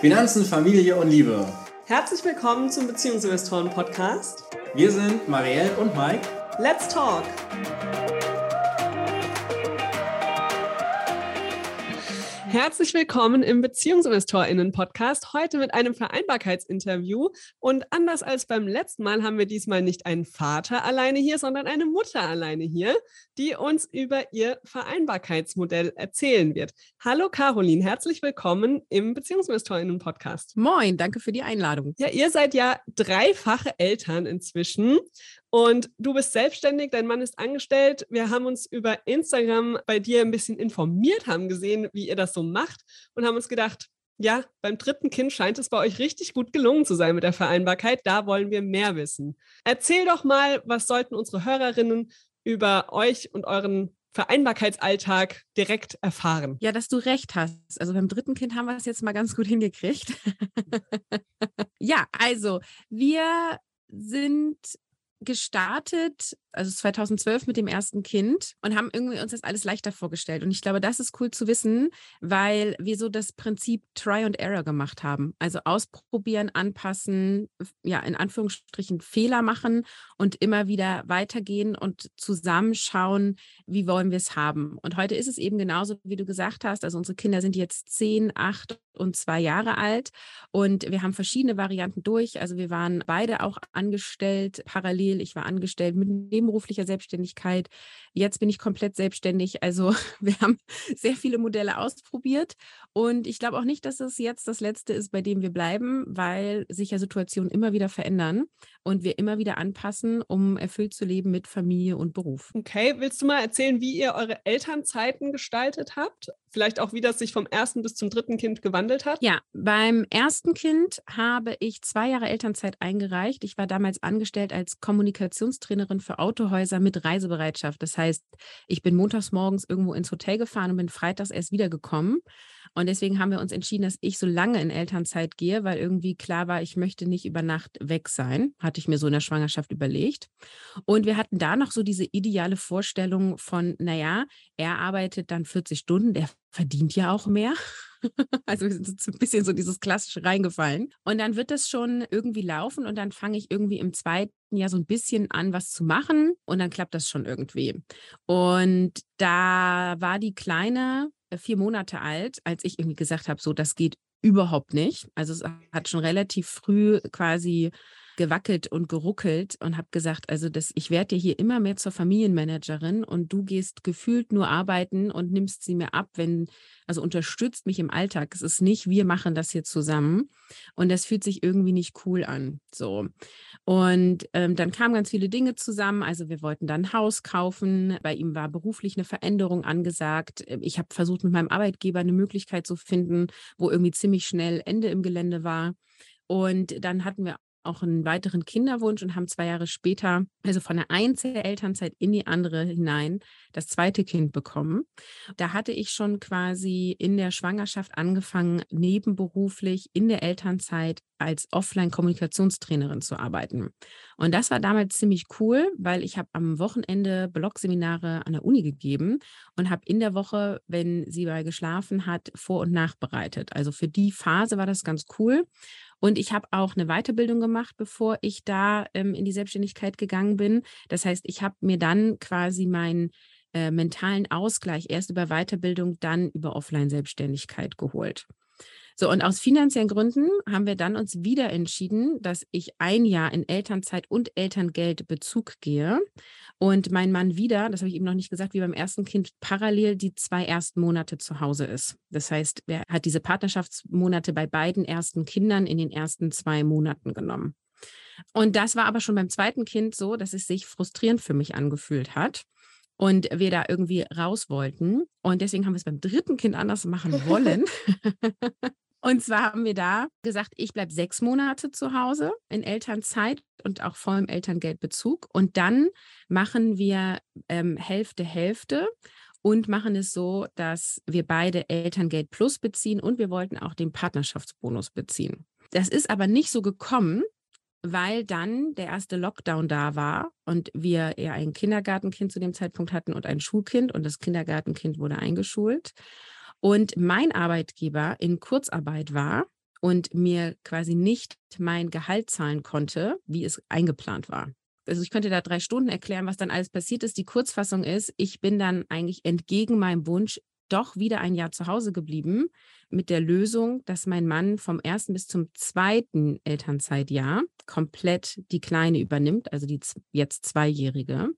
Finanzen, Familie und Liebe. Herzlich willkommen zum Beziehungsinvestoren Podcast. Wir sind Marielle und Mike. Let's talk! Herzlich willkommen im BeziehungsinvestorInnen-Podcast. Heute mit einem Vereinbarkeitsinterview. Und anders als beim letzten Mal haben wir diesmal nicht einen Vater alleine hier, sondern eine Mutter alleine hier, die uns über ihr Vereinbarkeitsmodell erzählen wird. Hallo Caroline, herzlich willkommen im BeziehungsinvestorInnen-Podcast. Moin, danke für die Einladung. Ja, ihr seid ja dreifache Eltern inzwischen. Und du bist selbstständig, dein Mann ist angestellt. Wir haben uns über Instagram bei dir ein bisschen informiert, haben gesehen, wie ihr das so macht und haben uns gedacht, ja, beim dritten Kind scheint es bei euch richtig gut gelungen zu sein mit der Vereinbarkeit. Da wollen wir mehr wissen. Erzähl doch mal, was sollten unsere Hörerinnen über euch und euren Vereinbarkeitsalltag direkt erfahren. Ja, dass du recht hast. Also beim dritten Kind haben wir es jetzt mal ganz gut hingekriegt. ja, also wir sind gestartet, also 2012 mit dem ersten Kind und haben irgendwie uns das alles leichter vorgestellt. Und ich glaube, das ist cool zu wissen, weil wir so das Prinzip Try and Error gemacht haben. Also ausprobieren, anpassen, ja, in Anführungsstrichen Fehler machen und immer wieder weitergehen und zusammenschauen, wie wollen wir es haben. Und heute ist es eben genauso, wie du gesagt hast. Also unsere Kinder sind jetzt zehn, acht und zwei Jahre alt und wir haben verschiedene Varianten durch. Also wir waren beide auch angestellt parallel. Ich war angestellt mit nebenberuflicher Selbstständigkeit. Jetzt bin ich komplett selbstständig. Also wir haben sehr viele Modelle ausprobiert. Und ich glaube auch nicht, dass es jetzt das letzte ist, bei dem wir bleiben, weil sich ja Situationen immer wieder verändern und wir immer wieder anpassen, um erfüllt zu leben mit Familie und Beruf. Okay, willst du mal erzählen, wie ihr eure Elternzeiten gestaltet habt? Vielleicht auch, wie das sich vom ersten bis zum dritten Kind gewandelt hat? Ja, beim ersten Kind habe ich zwei Jahre Elternzeit eingereicht. Ich war damals angestellt als Kommunikationstrainerin für Autohäuser mit Reisebereitschaft. Das heißt, ich bin montags morgens irgendwo ins Hotel gefahren und bin freitags erst wiedergekommen. Und deswegen haben wir uns entschieden, dass ich so lange in Elternzeit gehe, weil irgendwie klar war, ich möchte nicht über Nacht weg sein. Hatte ich mir so in der Schwangerschaft überlegt. Und wir hatten da noch so diese ideale Vorstellung von, naja, er arbeitet dann 40 Stunden, der verdient ja auch mehr. Also wir sind so ein bisschen so dieses klassische reingefallen. Und dann wird das schon irgendwie laufen und dann fange ich irgendwie im zweiten Jahr so ein bisschen an, was zu machen und dann klappt das schon irgendwie. Und da war die Kleine vier Monate alt, als ich irgendwie gesagt habe, so, das geht überhaupt nicht. Also es hat schon relativ früh quasi gewackelt und geruckelt und habe gesagt, also das, ich werde hier immer mehr zur Familienmanagerin und du gehst gefühlt nur arbeiten und nimmst sie mir ab, wenn, also unterstützt mich im Alltag. Es ist nicht, wir machen das hier zusammen und das fühlt sich irgendwie nicht cool an. So. Und ähm, dann kamen ganz viele Dinge zusammen. Also wir wollten dann ein Haus kaufen. Bei ihm war beruflich eine Veränderung angesagt. Ich habe versucht, mit meinem Arbeitgeber eine Möglichkeit zu finden, wo irgendwie ziemlich schnell Ende im Gelände war. Und dann hatten wir auch einen weiteren Kinderwunsch und haben zwei Jahre später, also von der einen Elternzeit in die andere hinein, das zweite Kind bekommen. Da hatte ich schon quasi in der Schwangerschaft angefangen, nebenberuflich in der Elternzeit als Offline-Kommunikationstrainerin zu arbeiten. Und das war damals ziemlich cool, weil ich habe am Wochenende Blogseminare an der Uni gegeben und habe in der Woche, wenn sie bei geschlafen hat, vor- und nachbereitet. Also für die Phase war das ganz cool. Und ich habe auch eine Weiterbildung gemacht, bevor ich da ähm, in die Selbstständigkeit gegangen bin. Das heißt, ich habe mir dann quasi meinen äh, mentalen Ausgleich erst über Weiterbildung, dann über Offline-Selbstständigkeit geholt. So, und aus finanziellen Gründen haben wir dann uns wieder entschieden, dass ich ein Jahr in Elternzeit und Elterngeldbezug gehe und mein Mann wieder, das habe ich eben noch nicht gesagt, wie beim ersten Kind parallel die zwei ersten Monate zu Hause ist. Das heißt, er hat diese Partnerschaftsmonate bei beiden ersten Kindern in den ersten zwei Monaten genommen. Und das war aber schon beim zweiten Kind so, dass es sich frustrierend für mich angefühlt hat und wir da irgendwie raus wollten. Und deswegen haben wir es beim dritten Kind anders machen wollen. Und zwar haben wir da gesagt, ich bleibe sechs Monate zu Hause in Elternzeit und auch vollem Elterngeldbezug. Und dann machen wir ähm, Hälfte, Hälfte und machen es so, dass wir beide Elterngeld Plus beziehen und wir wollten auch den Partnerschaftsbonus beziehen. Das ist aber nicht so gekommen, weil dann der erste Lockdown da war und wir eher ein Kindergartenkind zu dem Zeitpunkt hatten und ein Schulkind und das Kindergartenkind wurde eingeschult und mein Arbeitgeber in Kurzarbeit war und mir quasi nicht mein Gehalt zahlen konnte, wie es eingeplant war. Also ich könnte da drei Stunden erklären, was dann alles passiert ist. Die Kurzfassung ist, ich bin dann eigentlich entgegen meinem Wunsch doch wieder ein Jahr zu Hause geblieben mit der Lösung, dass mein Mann vom ersten bis zum zweiten Elternzeitjahr komplett die Kleine übernimmt, also die jetzt Zweijährige.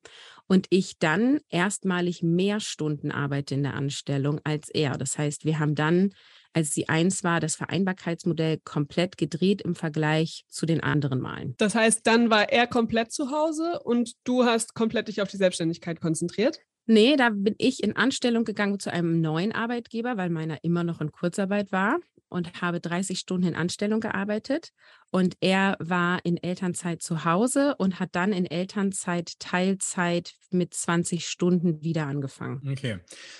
Und ich dann erstmalig mehr Stunden arbeite in der Anstellung als er. Das heißt, wir haben dann, als sie eins war, das Vereinbarkeitsmodell komplett gedreht im Vergleich zu den anderen Malen. Das heißt, dann war er komplett zu Hause und du hast komplett dich auf die Selbstständigkeit konzentriert? Nee, da bin ich in Anstellung gegangen zu einem neuen Arbeitgeber, weil meiner immer noch in Kurzarbeit war und habe 30 Stunden in Anstellung gearbeitet. Und er war in Elternzeit zu Hause und hat dann in Elternzeit Teilzeit mit 20 Stunden wieder angefangen. Okay.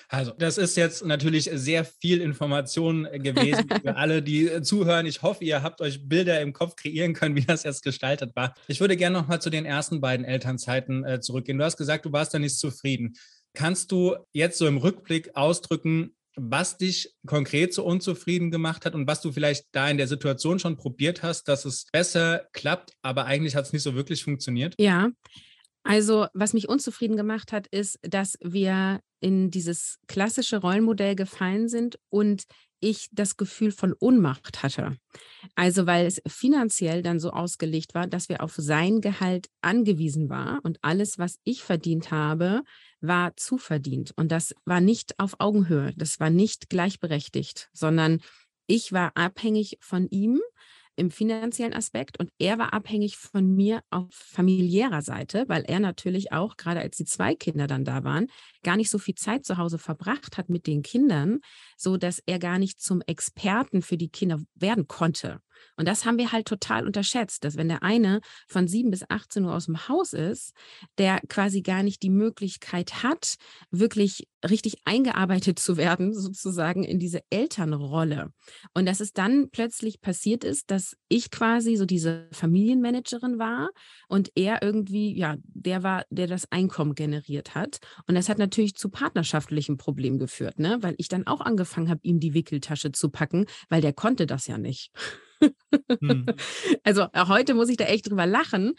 Also, das ist jetzt natürlich sehr viel Information gewesen für alle, die zuhören. Ich hoffe, ihr habt euch Bilder im Kopf kreieren können, wie das jetzt gestaltet war. Ich würde gerne noch mal zu den ersten beiden Elternzeiten äh, zurückgehen. Du hast gesagt, du warst da nicht zufrieden. Kannst du jetzt so im Rückblick ausdrücken, was dich konkret so unzufrieden gemacht hat und was du vielleicht da in der Situation schon probiert hast, dass es besser klappt, aber eigentlich hat es nicht so wirklich funktioniert? Ja, also was mich unzufrieden gemacht hat, ist, dass wir in dieses klassische Rollenmodell gefallen sind und ich das Gefühl von Ohnmacht hatte. Also weil es finanziell dann so ausgelegt war, dass wir auf sein Gehalt angewiesen war und alles, was ich verdient habe, war zuverdient. Und das war nicht auf Augenhöhe, das war nicht gleichberechtigt, sondern ich war abhängig von ihm im finanziellen Aspekt und er war abhängig von mir auf familiärer Seite, weil er natürlich auch, gerade als die zwei Kinder dann da waren, gar nicht so viel Zeit zu Hause verbracht hat mit den Kindern, so dass er gar nicht zum Experten für die Kinder werden konnte. Und das haben wir halt total unterschätzt, dass wenn der eine von 7 bis 18 Uhr aus dem Haus ist, der quasi gar nicht die Möglichkeit hat, wirklich richtig eingearbeitet zu werden, sozusagen in diese Elternrolle. Und dass es dann plötzlich passiert ist, dass ich quasi so diese Familienmanagerin war und er irgendwie, ja, der war, der das Einkommen generiert hat. Und das hat natürlich zu partnerschaftlichen Problemen geführt, ne? weil ich dann auch angefangen habe, ihm die Wickeltasche zu packen, weil der konnte das ja nicht. Hm. Also heute muss ich da echt drüber lachen,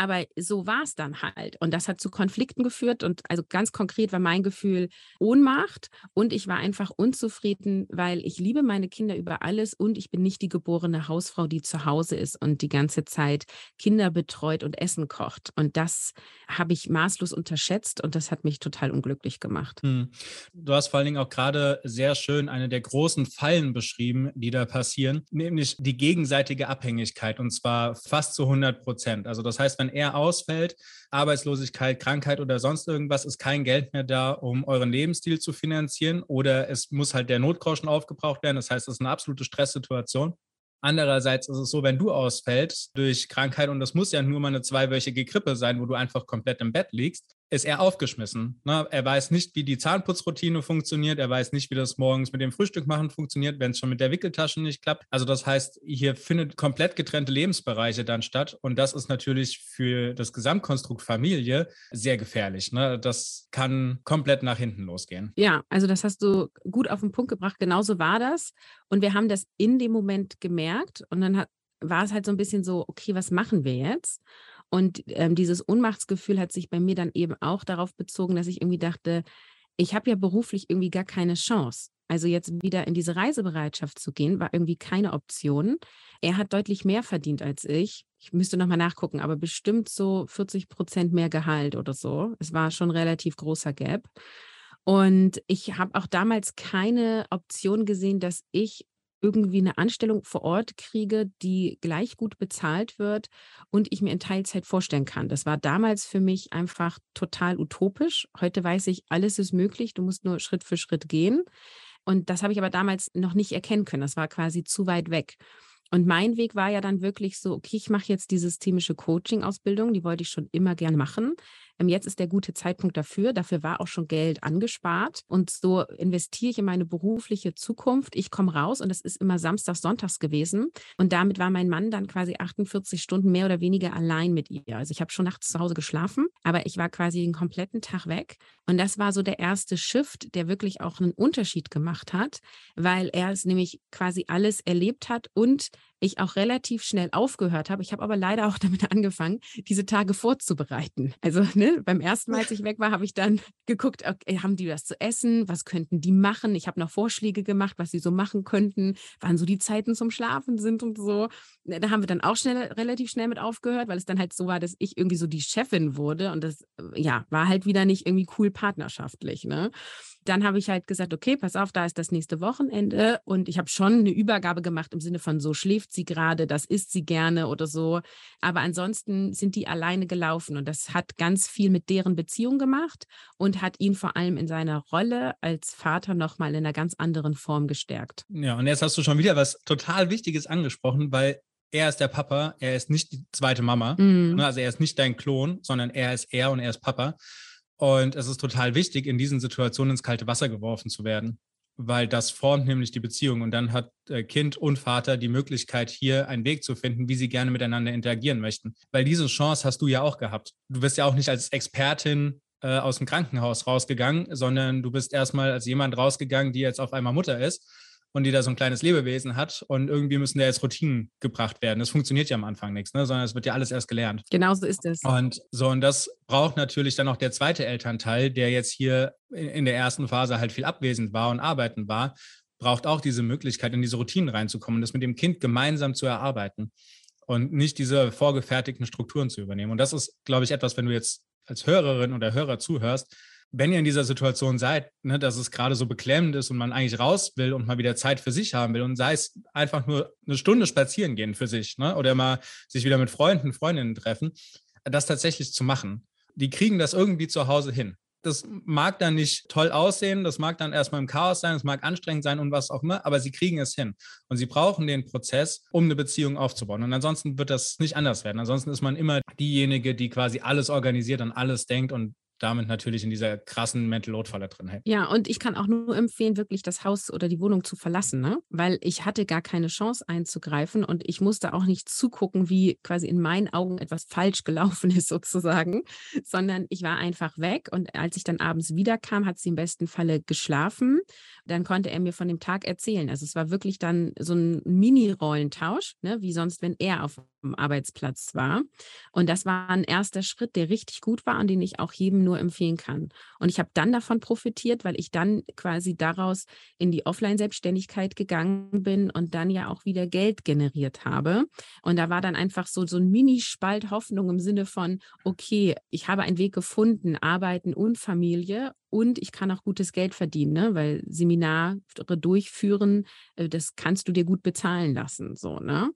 aber so war es dann halt. Und das hat zu Konflikten geführt. Und also ganz konkret war mein Gefühl Ohnmacht. Und ich war einfach unzufrieden, weil ich liebe meine Kinder über alles und ich bin nicht die geborene Hausfrau, die zu Hause ist und die ganze Zeit Kinder betreut und Essen kocht. Und das habe ich maßlos unterschätzt und das hat mich total unglücklich gemacht. Hm. Du hast vor allen Dingen auch gerade sehr schön eine der großen Fallen beschrieben, die da passieren, nämlich die gegenseitige Abhängigkeit und zwar fast zu 100 Prozent. Also das heißt, wenn er ausfällt, Arbeitslosigkeit, Krankheit oder sonst irgendwas, ist kein Geld mehr da, um euren Lebensstil zu finanzieren oder es muss halt der Notgroschen aufgebraucht werden. Das heißt, es ist eine absolute Stresssituation. Andererseits ist es so, wenn du ausfällst durch Krankheit, und das muss ja nur mal eine zweiwöchige Grippe sein, wo du einfach komplett im Bett liegst, ist er aufgeschmissen. Ne? Er weiß nicht, wie die Zahnputzroutine funktioniert. Er weiß nicht, wie das morgens mit dem Frühstück machen funktioniert, wenn es schon mit der Wickeltasche nicht klappt. Also das heißt, hier findet komplett getrennte Lebensbereiche dann statt. Und das ist natürlich für das Gesamtkonstrukt Familie sehr gefährlich. Ne? Das kann komplett nach hinten losgehen. Ja, also das hast du gut auf den Punkt gebracht. Genauso war das. Und wir haben das in dem Moment gemerkt. Und dann hat, war es halt so ein bisschen so, okay, was machen wir jetzt? Und ähm, dieses Ohnmachtsgefühl hat sich bei mir dann eben auch darauf bezogen, dass ich irgendwie dachte, ich habe ja beruflich irgendwie gar keine Chance. Also jetzt wieder in diese Reisebereitschaft zu gehen, war irgendwie keine Option. Er hat deutlich mehr verdient als ich. Ich müsste nochmal nachgucken, aber bestimmt so 40 Prozent mehr Gehalt oder so. Es war schon relativ großer Gap. Und ich habe auch damals keine Option gesehen, dass ich irgendwie eine Anstellung vor Ort kriege, die gleich gut bezahlt wird und ich mir in Teilzeit vorstellen kann. Das war damals für mich einfach total utopisch. Heute weiß ich, alles ist möglich, du musst nur Schritt für Schritt gehen. Und das habe ich aber damals noch nicht erkennen können. Das war quasi zu weit weg. Und mein Weg war ja dann wirklich so, okay, ich mache jetzt die systemische Coaching-Ausbildung, die wollte ich schon immer gern machen. Ähm, jetzt ist der gute Zeitpunkt dafür. Dafür war auch schon Geld angespart. Und so investiere ich in meine berufliche Zukunft. Ich komme raus und es ist immer samstags, sonntags gewesen. Und damit war mein Mann dann quasi 48 Stunden mehr oder weniger allein mit ihr. Also ich habe schon nachts zu Hause geschlafen, aber ich war quasi den kompletten Tag weg. Und das war so der erste Shift, der wirklich auch einen Unterschied gemacht hat, weil er es nämlich quasi alles erlebt hat und ich auch relativ schnell aufgehört habe. Ich habe aber leider auch damit angefangen, diese Tage vorzubereiten. Also ne, beim ersten Mal, als ich weg war, habe ich dann geguckt, okay, haben die was zu essen? Was könnten die machen? Ich habe noch Vorschläge gemacht, was sie so machen könnten, wann so die Zeiten zum Schlafen sind und so. Ne, da haben wir dann auch schnell, relativ schnell mit aufgehört, weil es dann halt so war, dass ich irgendwie so die Chefin wurde und das äh, ja war halt wieder nicht irgendwie cool partnerschaftlich. Ne? Dann habe ich halt gesagt, okay, pass auf, da ist das nächste Wochenende und ich habe schon eine Übergabe gemacht im Sinne von so schläft sie gerade, das isst sie gerne oder so. Aber ansonsten sind die alleine gelaufen und das hat ganz viel mit deren Beziehung gemacht und hat ihn vor allem in seiner Rolle als Vater nochmal in einer ganz anderen Form gestärkt. Ja, und jetzt hast du schon wieder was total Wichtiges angesprochen, weil er ist der Papa, er ist nicht die zweite Mama. Mhm. Ne, also er ist nicht dein Klon, sondern er ist er und er ist Papa. Und es ist total wichtig, in diesen Situationen ins kalte Wasser geworfen zu werden, weil das formt nämlich die Beziehung. Und dann hat äh, Kind und Vater die Möglichkeit, hier einen Weg zu finden, wie sie gerne miteinander interagieren möchten. Weil diese Chance hast du ja auch gehabt. Du bist ja auch nicht als Expertin äh, aus dem Krankenhaus rausgegangen, sondern du bist erstmal als jemand rausgegangen, die jetzt auf einmal Mutter ist und die da so ein kleines Lebewesen hat und irgendwie müssen da jetzt Routinen gebracht werden. Das funktioniert ja am Anfang nichts, ne? sondern es wird ja alles erst gelernt. Genau so ist es. Und so, und das braucht natürlich dann auch der zweite Elternteil, der jetzt hier in der ersten Phase halt viel abwesend war und arbeiten war, braucht auch diese Möglichkeit, in diese Routinen reinzukommen, das mit dem Kind gemeinsam zu erarbeiten und nicht diese vorgefertigten Strukturen zu übernehmen. Und das ist, glaube ich, etwas, wenn du jetzt als Hörerin oder Hörer zuhörst, wenn ihr in dieser Situation seid, ne, dass es gerade so beklemmend ist und man eigentlich raus will und mal wieder Zeit für sich haben will und sei es einfach nur eine Stunde spazieren gehen für sich ne, oder mal sich wieder mit Freunden, Freundinnen treffen, das tatsächlich zu machen. Die kriegen das irgendwie zu Hause hin. Das mag dann nicht toll aussehen, das mag dann erstmal im Chaos sein, es mag anstrengend sein und was auch immer, aber sie kriegen es hin. Und sie brauchen den Prozess, um eine Beziehung aufzubauen. Und ansonsten wird das nicht anders werden. Ansonsten ist man immer diejenige, die quasi alles organisiert und alles denkt und damit natürlich in dieser krassen Mental Load Falle drin hängt. Ja, und ich kann auch nur empfehlen, wirklich das Haus oder die Wohnung zu verlassen, ne? weil ich hatte gar keine Chance einzugreifen und ich musste auch nicht zugucken, wie quasi in meinen Augen etwas falsch gelaufen ist sozusagen, sondern ich war einfach weg und als ich dann abends wiederkam, hat sie im besten Falle geschlafen. Dann konnte er mir von dem Tag erzählen. Also es war wirklich dann so ein Mini-Rollentausch, ne? wie sonst, wenn er auf Arbeitsplatz war. Und das war ein erster Schritt, der richtig gut war und den ich auch jedem nur empfehlen kann. Und ich habe dann davon profitiert, weil ich dann quasi daraus in die Offline-Selbstständigkeit gegangen bin und dann ja auch wieder Geld generiert habe. Und da war dann einfach so, so ein Minispalt Hoffnung im Sinne von, okay, ich habe einen Weg gefunden, Arbeiten und Familie und ich kann auch gutes Geld verdienen, ne? weil Seminare durchführen, äh, das kannst du dir gut bezahlen lassen, so, ne?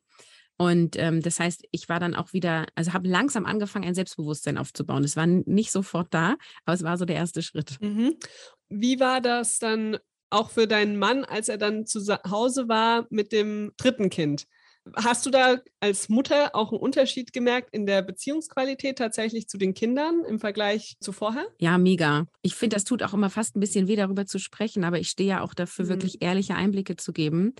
Und ähm, das heißt, ich war dann auch wieder, also habe langsam angefangen, ein Selbstbewusstsein aufzubauen. Es war nicht sofort da, aber es war so der erste Schritt. Mhm. Wie war das dann auch für deinen Mann, als er dann zu Hause war mit dem dritten Kind? Hast du da als Mutter auch einen Unterschied gemerkt in der Beziehungsqualität tatsächlich zu den Kindern im Vergleich zu vorher? Ja, mega. Ich finde, das tut auch immer fast ein bisschen weh, darüber zu sprechen, aber ich stehe ja auch dafür, mhm. wirklich ehrliche Einblicke zu geben.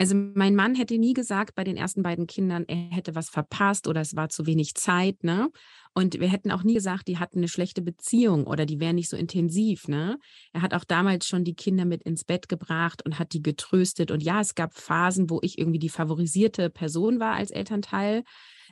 Also mein Mann hätte nie gesagt bei den ersten beiden Kindern, er hätte was verpasst oder es war zu wenig Zeit, ne? Und wir hätten auch nie gesagt, die hatten eine schlechte Beziehung oder die wären nicht so intensiv, ne? Er hat auch damals schon die Kinder mit ins Bett gebracht und hat die getröstet. Und ja, es gab Phasen, wo ich irgendwie die favorisierte Person war als Elternteil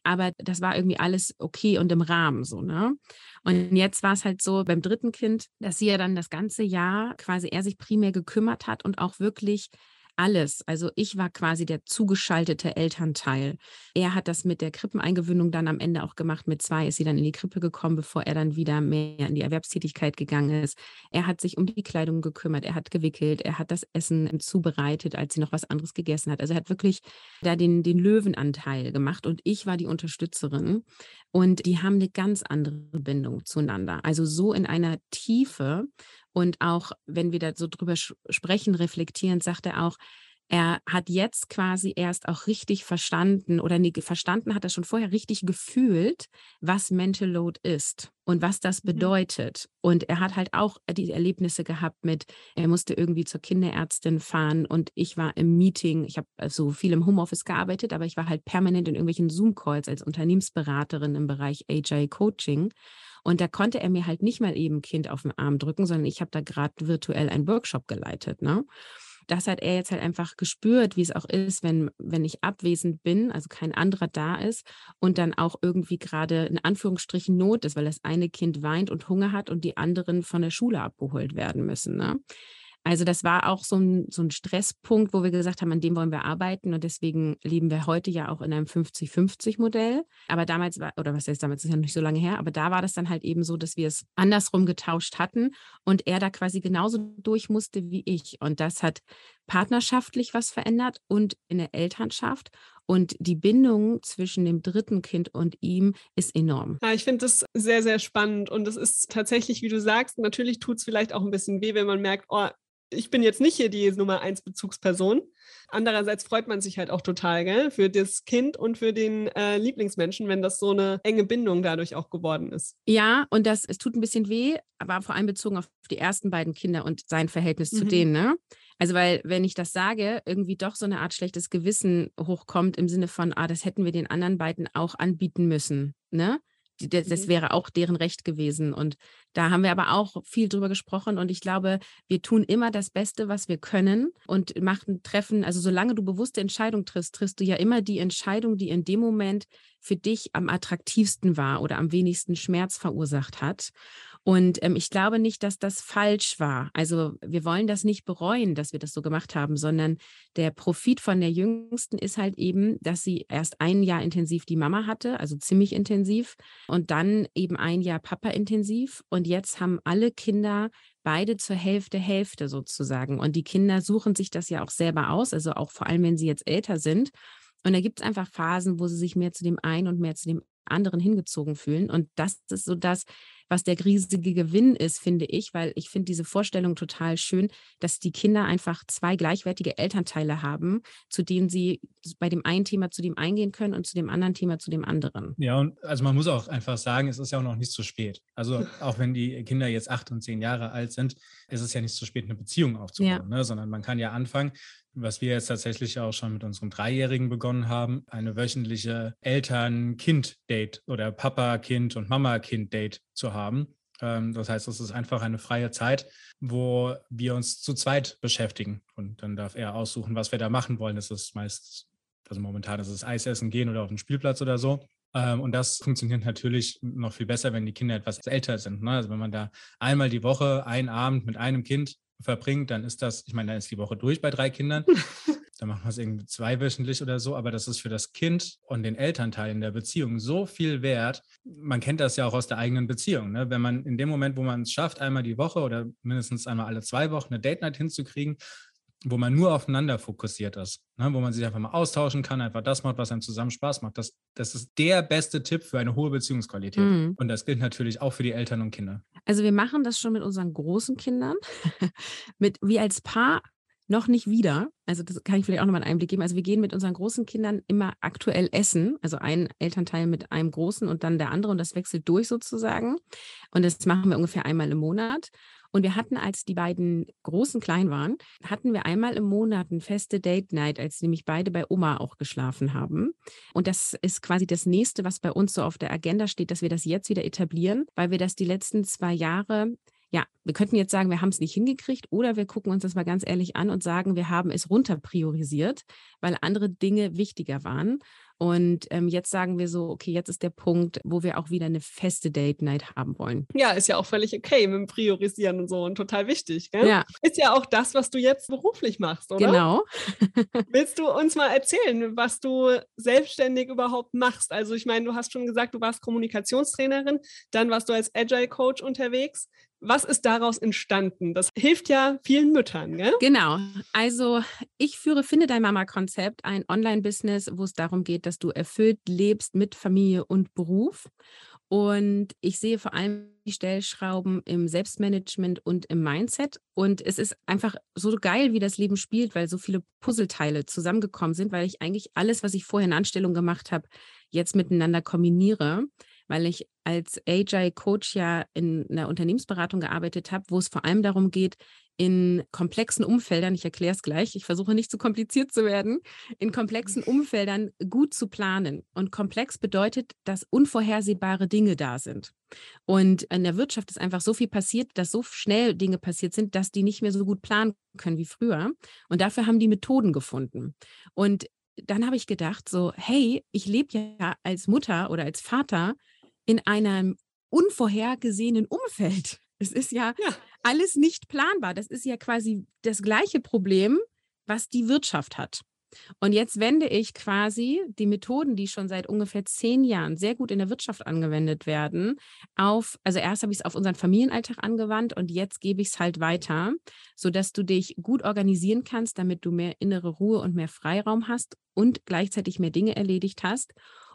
aber das war irgendwie alles okay und im Rahmen so, ne? Und jetzt war es halt so beim dritten Kind, dass sie ja dann das ganze Jahr quasi er sich primär gekümmert hat und auch wirklich alles. Also ich war quasi der zugeschaltete Elternteil. Er hat das mit der Krippeneingewöhnung dann am Ende auch gemacht. Mit zwei ist sie dann in die Krippe gekommen, bevor er dann wieder mehr in die Erwerbstätigkeit gegangen ist. Er hat sich um die Kleidung gekümmert, er hat gewickelt, er hat das Essen zubereitet, als sie noch was anderes gegessen hat. Also er hat wirklich da den, den Löwenanteil gemacht und ich war die Unterstützerin. Und die haben eine ganz andere Bindung zueinander. Also so in einer Tiefe und auch, wenn wir da so drüber sprechen, reflektieren, sagt er auch, er hat jetzt quasi erst auch richtig verstanden oder nee, verstanden hat er schon vorher richtig gefühlt, was Mental Load ist und was das mhm. bedeutet. Und er hat halt auch die Erlebnisse gehabt mit, er musste irgendwie zur Kinderärztin fahren und ich war im Meeting, ich habe so also viel im Homeoffice gearbeitet, aber ich war halt permanent in irgendwelchen Zoom-Calls als Unternehmensberaterin im Bereich AJ Coaching. Und da konnte er mir halt nicht mal eben Kind auf den Arm drücken, sondern ich habe da gerade virtuell einen Workshop geleitet. Ne? das hat er jetzt halt einfach gespürt, wie es auch ist, wenn, wenn ich abwesend bin, also kein anderer da ist und dann auch irgendwie gerade in Anführungsstrichen Not ist, weil das eine Kind weint und Hunger hat und die anderen von der Schule abgeholt werden müssen. Ne? Also das war auch so ein, so ein Stresspunkt, wo wir gesagt haben, an dem wollen wir arbeiten und deswegen leben wir heute ja auch in einem 50-50-Modell. Aber damals war, oder was heißt damals, ist ja nicht so lange her, aber da war das dann halt eben so, dass wir es andersrum getauscht hatten und er da quasi genauso durch musste wie ich. Und das hat partnerschaftlich was verändert und in der Elternschaft. Und die Bindung zwischen dem dritten Kind und ihm ist enorm. Ja, ich finde das sehr, sehr spannend. Und es ist tatsächlich, wie du sagst, natürlich tut es vielleicht auch ein bisschen weh, wenn man merkt, oh, ich bin jetzt nicht hier die Nummer eins Bezugsperson. Andererseits freut man sich halt auch total, gell, für das Kind und für den äh, Lieblingsmenschen, wenn das so eine enge Bindung dadurch auch geworden ist. Ja, und das, es tut ein bisschen weh, aber vor allem bezogen auf die ersten beiden Kinder und sein Verhältnis mhm. zu denen, ne? Also, weil, wenn ich das sage, irgendwie doch so eine Art schlechtes Gewissen hochkommt im Sinne von, ah, das hätten wir den anderen beiden auch anbieten müssen, ne? Das, das, mhm. wäre auch deren Recht gewesen. Und da haben wir aber auch viel drüber gesprochen. Und ich glaube, wir tun immer das Beste, was wir können und machen Treffen. Also solange du bewusste Entscheidung triffst, triffst du ja immer die Entscheidung, die in dem Moment für dich am attraktivsten war oder am wenigsten Schmerz verursacht hat. Und ähm, ich glaube nicht, dass das falsch war. Also wir wollen das nicht bereuen, dass wir das so gemacht haben, sondern der Profit von der Jüngsten ist halt eben, dass sie erst ein Jahr intensiv die Mama hatte, also ziemlich intensiv, und dann eben ein Jahr Papa intensiv. Und jetzt haben alle Kinder beide zur Hälfte Hälfte sozusagen. Und die Kinder suchen sich das ja auch selber aus, also auch vor allem, wenn sie jetzt älter sind. Und da gibt es einfach Phasen, wo sie sich mehr zu dem einen und mehr zu dem anderen hingezogen fühlen. Und das ist so das, was der riesige Gewinn ist, finde ich, weil ich finde diese Vorstellung total schön, dass die Kinder einfach zwei gleichwertige Elternteile haben, zu denen sie bei dem einen Thema zu dem eingehen können und zu dem anderen Thema zu dem anderen. Ja, und also man muss auch einfach sagen, es ist ja auch noch nicht zu spät. Also auch wenn die Kinder jetzt acht und zehn Jahre alt sind, ist es ja nicht zu spät, eine Beziehung aufzubauen, ja. ne? sondern man kann ja anfangen, was wir jetzt tatsächlich auch schon mit unserem Dreijährigen begonnen haben, eine wöchentliche Eltern-Kind-Date oder Papa-Kind- und Mama-Kind-Date zu haben. Ähm, das heißt, es ist einfach eine freie Zeit, wo wir uns zu zweit beschäftigen. Und dann darf er aussuchen, was wir da machen wollen. Das ist meist, also momentan ist es Eis essen gehen oder auf den Spielplatz oder so. Ähm, und das funktioniert natürlich noch viel besser, wenn die Kinder etwas älter sind. Ne? Also wenn man da einmal die Woche einen Abend mit einem Kind verbringt, dann ist das, ich meine, dann ist die Woche durch bei drei Kindern. dann machen wir es irgendwie zweiwöchentlich oder so, aber das ist für das Kind und den Elternteil in der Beziehung so viel wert. Man kennt das ja auch aus der eigenen Beziehung. Ne? Wenn man in dem Moment, wo man es schafft, einmal die Woche oder mindestens einmal alle zwei Wochen eine Date Night hinzukriegen, wo man nur aufeinander fokussiert ist, ne? wo man sich einfach mal austauschen kann, einfach das macht, was einem zusammen Spaß macht. Das, das ist der beste Tipp für eine hohe Beziehungsqualität. Mhm. Und das gilt natürlich auch für die Eltern und Kinder. Also wir machen das schon mit unseren großen Kindern. mit, wie als Paar noch nicht wieder. Also das kann ich vielleicht auch nochmal einen Einblick geben. Also wir gehen mit unseren großen Kindern immer aktuell essen. Also ein Elternteil mit einem großen und dann der andere und das wechselt durch sozusagen. Und das machen wir ungefähr einmal im Monat. Und wir hatten, als die beiden Großen klein waren, hatten wir einmal im Monat eine feste Date Night, als nämlich beide bei Oma auch geschlafen haben. Und das ist quasi das nächste, was bei uns so auf der Agenda steht, dass wir das jetzt wieder etablieren, weil wir das die letzten zwei Jahre ja, wir könnten jetzt sagen, wir haben es nicht hingekriegt oder wir gucken uns das mal ganz ehrlich an und sagen, wir haben es runter priorisiert, weil andere Dinge wichtiger waren. Und ähm, jetzt sagen wir so, okay, jetzt ist der Punkt, wo wir auch wieder eine feste Date Night haben wollen. Ja, ist ja auch völlig okay mit dem Priorisieren und so und total wichtig. Gell? Ja. Ist ja auch das, was du jetzt beruflich machst, oder? Genau. Willst du uns mal erzählen, was du selbstständig überhaupt machst? Also ich meine, du hast schon gesagt, du warst Kommunikationstrainerin, dann warst du als Agile Coach unterwegs. Was ist daraus entstanden? Das hilft ja vielen Müttern, gell? Genau. Also ich führe Finde dein Mama-Konzept, ein Online-Business, wo es darum geht, dass du erfüllt lebst mit Familie und Beruf. Und ich sehe vor allem die Stellschrauben im Selbstmanagement und im Mindset. Und es ist einfach so geil, wie das Leben spielt, weil so viele Puzzleteile zusammengekommen sind, weil ich eigentlich alles, was ich vorher in Anstellung gemacht habe, jetzt miteinander kombiniere, weil ich als Agile-Coach ja in einer Unternehmensberatung gearbeitet habe, wo es vor allem darum geht, in komplexen Umfeldern, ich erkläre es gleich, ich versuche nicht zu kompliziert zu werden, in komplexen Umfeldern gut zu planen. Und komplex bedeutet, dass unvorhersehbare Dinge da sind. Und in der Wirtschaft ist einfach so viel passiert, dass so schnell Dinge passiert sind, dass die nicht mehr so gut planen können wie früher. Und dafür haben die Methoden gefunden. Und dann habe ich gedacht, so, hey, ich lebe ja als Mutter oder als Vater in einem unvorhergesehenen Umfeld. Es ist ja, ja, alles nicht planbar. Das ist ja quasi das gleiche Problem, was die Wirtschaft hat. Und jetzt wende ich quasi die Methoden, die schon seit ungefähr zehn Jahren sehr gut in der Wirtschaft angewendet werden, auf, also erst habe ich es auf unseren Familienalltag angewandt und jetzt gebe ich es halt weiter, sodass du dich gut organisieren kannst, damit du mehr innere Ruhe und mehr Freiraum hast und gleichzeitig mehr Dinge erledigt hast.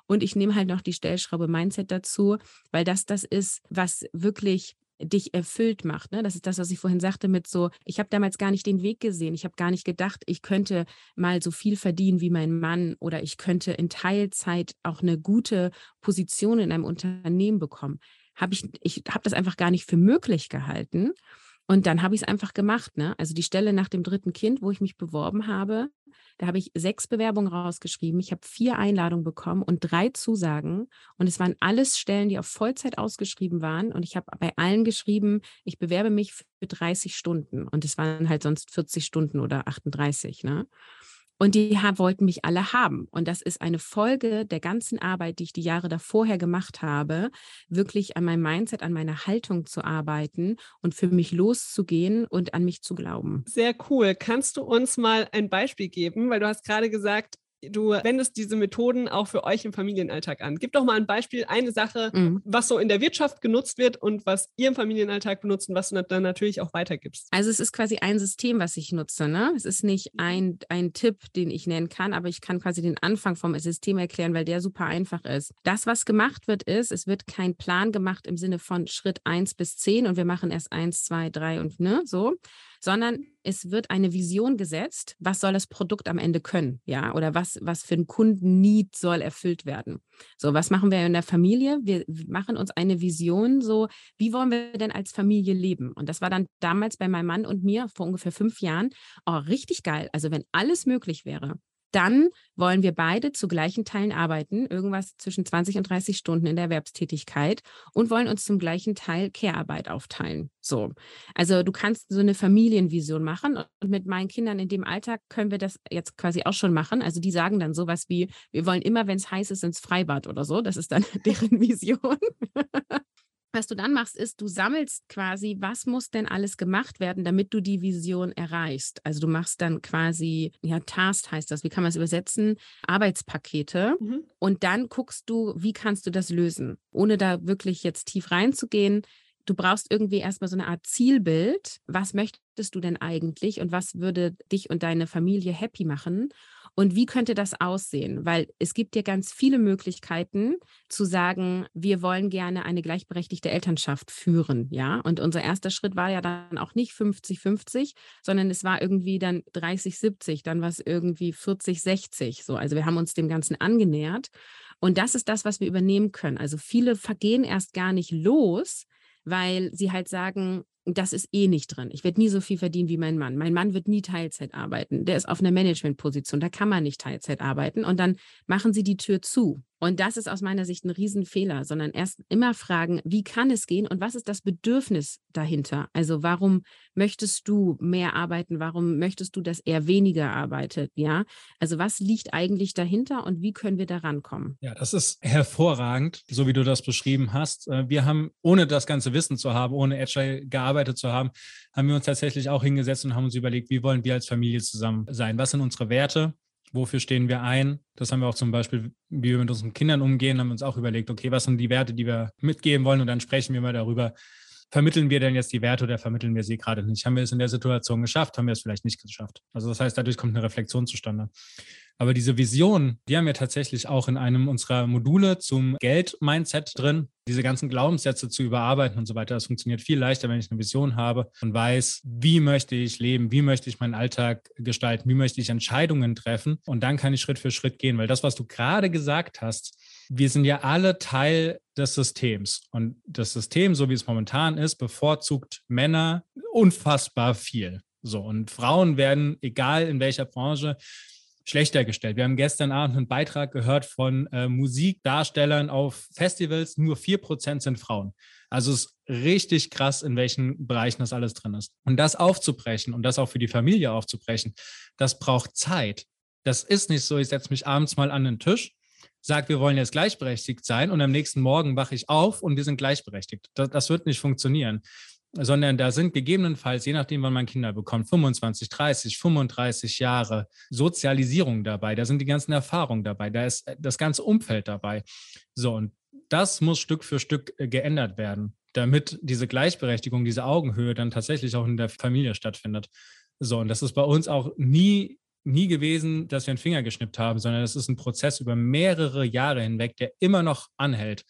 Und ich nehme halt noch die Stellschraube Mindset dazu, weil das das ist, was wirklich dich erfüllt macht. Ne? Das ist das, was ich vorhin sagte mit so, ich habe damals gar nicht den Weg gesehen. Ich habe gar nicht gedacht, ich könnte mal so viel verdienen wie mein Mann oder ich könnte in Teilzeit auch eine gute Position in einem Unternehmen bekommen. Hab ich ich habe das einfach gar nicht für möglich gehalten. Und dann habe ich es einfach gemacht. Ne? Also die Stelle nach dem dritten Kind, wo ich mich beworben habe, da habe ich sechs Bewerbungen rausgeschrieben. Ich habe vier Einladungen bekommen und drei Zusagen. Und es waren alles Stellen, die auf Vollzeit ausgeschrieben waren. Und ich habe bei allen geschrieben, ich bewerbe mich für 30 Stunden. Und es waren halt sonst 40 Stunden oder 38. Ne? Und die wollten mich alle haben. Und das ist eine Folge der ganzen Arbeit, die ich die Jahre davorher gemacht habe, wirklich an meinem Mindset, an meiner Haltung zu arbeiten und für mich loszugehen und an mich zu glauben. Sehr cool. Kannst du uns mal ein Beispiel geben? Weil du hast gerade gesagt, du wendest diese Methoden auch für euch im Familienalltag an. Gib doch mal ein Beispiel, eine Sache, mhm. was so in der Wirtschaft genutzt wird und was ihr im Familienalltag benutzt und was du dann natürlich auch weitergibst. Also es ist quasi ein System, was ich nutze. Ne? Es ist nicht ein, ein Tipp, den ich nennen kann, aber ich kann quasi den Anfang vom System erklären, weil der super einfach ist. Das, was gemacht wird, ist, es wird kein Plan gemacht im Sinne von Schritt 1 bis 10 und wir machen erst 1, 2, 3 und ne, so, sondern es wird eine Vision gesetzt, was soll das Produkt am Ende können, ja, oder was, was für ein Kunden-Need soll erfüllt werden. So, was machen wir in der Familie? Wir machen uns eine Vision, so, wie wollen wir denn als Familie leben? Und das war dann damals bei meinem Mann und mir vor ungefähr fünf Jahren, oh, richtig geil. Also, wenn alles möglich wäre, dann wollen wir beide zu gleichen Teilen arbeiten, irgendwas zwischen 20 und 30 Stunden in der Erwerbstätigkeit und wollen uns zum gleichen Teil Care-Arbeit aufteilen. So. Also du kannst so eine Familienvision machen und mit meinen Kindern in dem Alltag können wir das jetzt quasi auch schon machen. Also die sagen dann sowas wie, wir wollen immer, wenn es heiß ist, ins Freibad oder so. Das ist dann deren Vision. Was du dann machst, ist, du sammelst quasi, was muss denn alles gemacht werden, damit du die Vision erreichst. Also du machst dann quasi, ja, Task heißt das, wie kann man es übersetzen? Arbeitspakete. Mhm. Und dann guckst du, wie kannst du das lösen, ohne da wirklich jetzt tief reinzugehen. Du brauchst irgendwie erstmal so eine Art Zielbild. Was möchtest du denn eigentlich und was würde dich und deine Familie happy machen? Und wie könnte das aussehen? Weil es gibt ja ganz viele Möglichkeiten zu sagen, wir wollen gerne eine gleichberechtigte Elternschaft führen, ja. Und unser erster Schritt war ja dann auch nicht 50-50, sondern es war irgendwie dann 30-70, dann war es irgendwie 40-60. So, also wir haben uns dem Ganzen angenähert. Und das ist das, was wir übernehmen können. Also viele vergehen erst gar nicht los, weil sie halt sagen, das ist eh nicht drin. Ich werde nie so viel verdienen wie mein Mann. Mein Mann wird nie Teilzeit arbeiten. Der ist auf einer Managementposition. Da kann man nicht Teilzeit arbeiten. Und dann machen sie die Tür zu. Und das ist aus meiner Sicht ein Riesenfehler, sondern erst immer fragen, wie kann es gehen und was ist das Bedürfnis dahinter? Also warum möchtest du mehr arbeiten? Warum möchtest du, dass er weniger arbeitet? Ja, also was liegt eigentlich dahinter und wie können wir da rankommen? Ja, das ist hervorragend, so wie du das beschrieben hast. Äh, wir haben, ohne das ganze Wissen zu haben, ohne Agile gearbeitet zu haben, haben wir uns tatsächlich auch hingesetzt und haben uns überlegt, wie wollen wir als Familie zusammen sein? Was sind unsere Werte? wofür stehen wir ein. Das haben wir auch zum Beispiel, wie wir mit unseren Kindern umgehen, haben uns auch überlegt, okay, was sind die Werte, die wir mitgeben wollen und dann sprechen wir mal darüber, vermitteln wir denn jetzt die Werte oder vermitteln wir sie gerade nicht? Haben wir es in der Situation geschafft? Haben wir es vielleicht nicht geschafft? Also das heißt, dadurch kommt eine Reflexion zustande. Aber diese Vision, die haben wir tatsächlich auch in einem unserer Module zum Geld-Mindset drin. Diese ganzen Glaubenssätze zu überarbeiten und so weiter, das funktioniert viel leichter, wenn ich eine Vision habe und weiß, wie möchte ich leben, wie möchte ich meinen Alltag gestalten, wie möchte ich Entscheidungen treffen. Und dann kann ich Schritt für Schritt gehen, weil das, was du gerade gesagt hast, wir sind ja alle Teil des Systems. Und das System, so wie es momentan ist, bevorzugt Männer unfassbar viel. So, und Frauen werden, egal in welcher Branche, schlechter gestellt. Wir haben gestern Abend einen Beitrag gehört von äh, Musikdarstellern auf Festivals, nur 4% sind Frauen. Also es ist richtig krass, in welchen Bereichen das alles drin ist. Und das aufzubrechen und das auch für die Familie aufzubrechen, das braucht Zeit. Das ist nicht so, ich setze mich abends mal an den Tisch, sage, wir wollen jetzt gleichberechtigt sein und am nächsten Morgen wache ich auf und wir sind gleichberechtigt. Das, das wird nicht funktionieren sondern da sind gegebenenfalls, je nachdem, wann man Kinder bekommt, 25, 30, 35 Jahre Sozialisierung dabei, da sind die ganzen Erfahrungen dabei, da ist äh, das ganze Umfeld dabei. So, und das muss Stück für Stück äh, geändert werden, damit diese Gleichberechtigung, diese Augenhöhe dann tatsächlich auch in der Familie stattfindet. So, und das ist bei uns auch nie nie gewesen, dass wir einen Finger geschnippt haben, sondern es ist ein Prozess über mehrere Jahre hinweg, der immer noch anhält.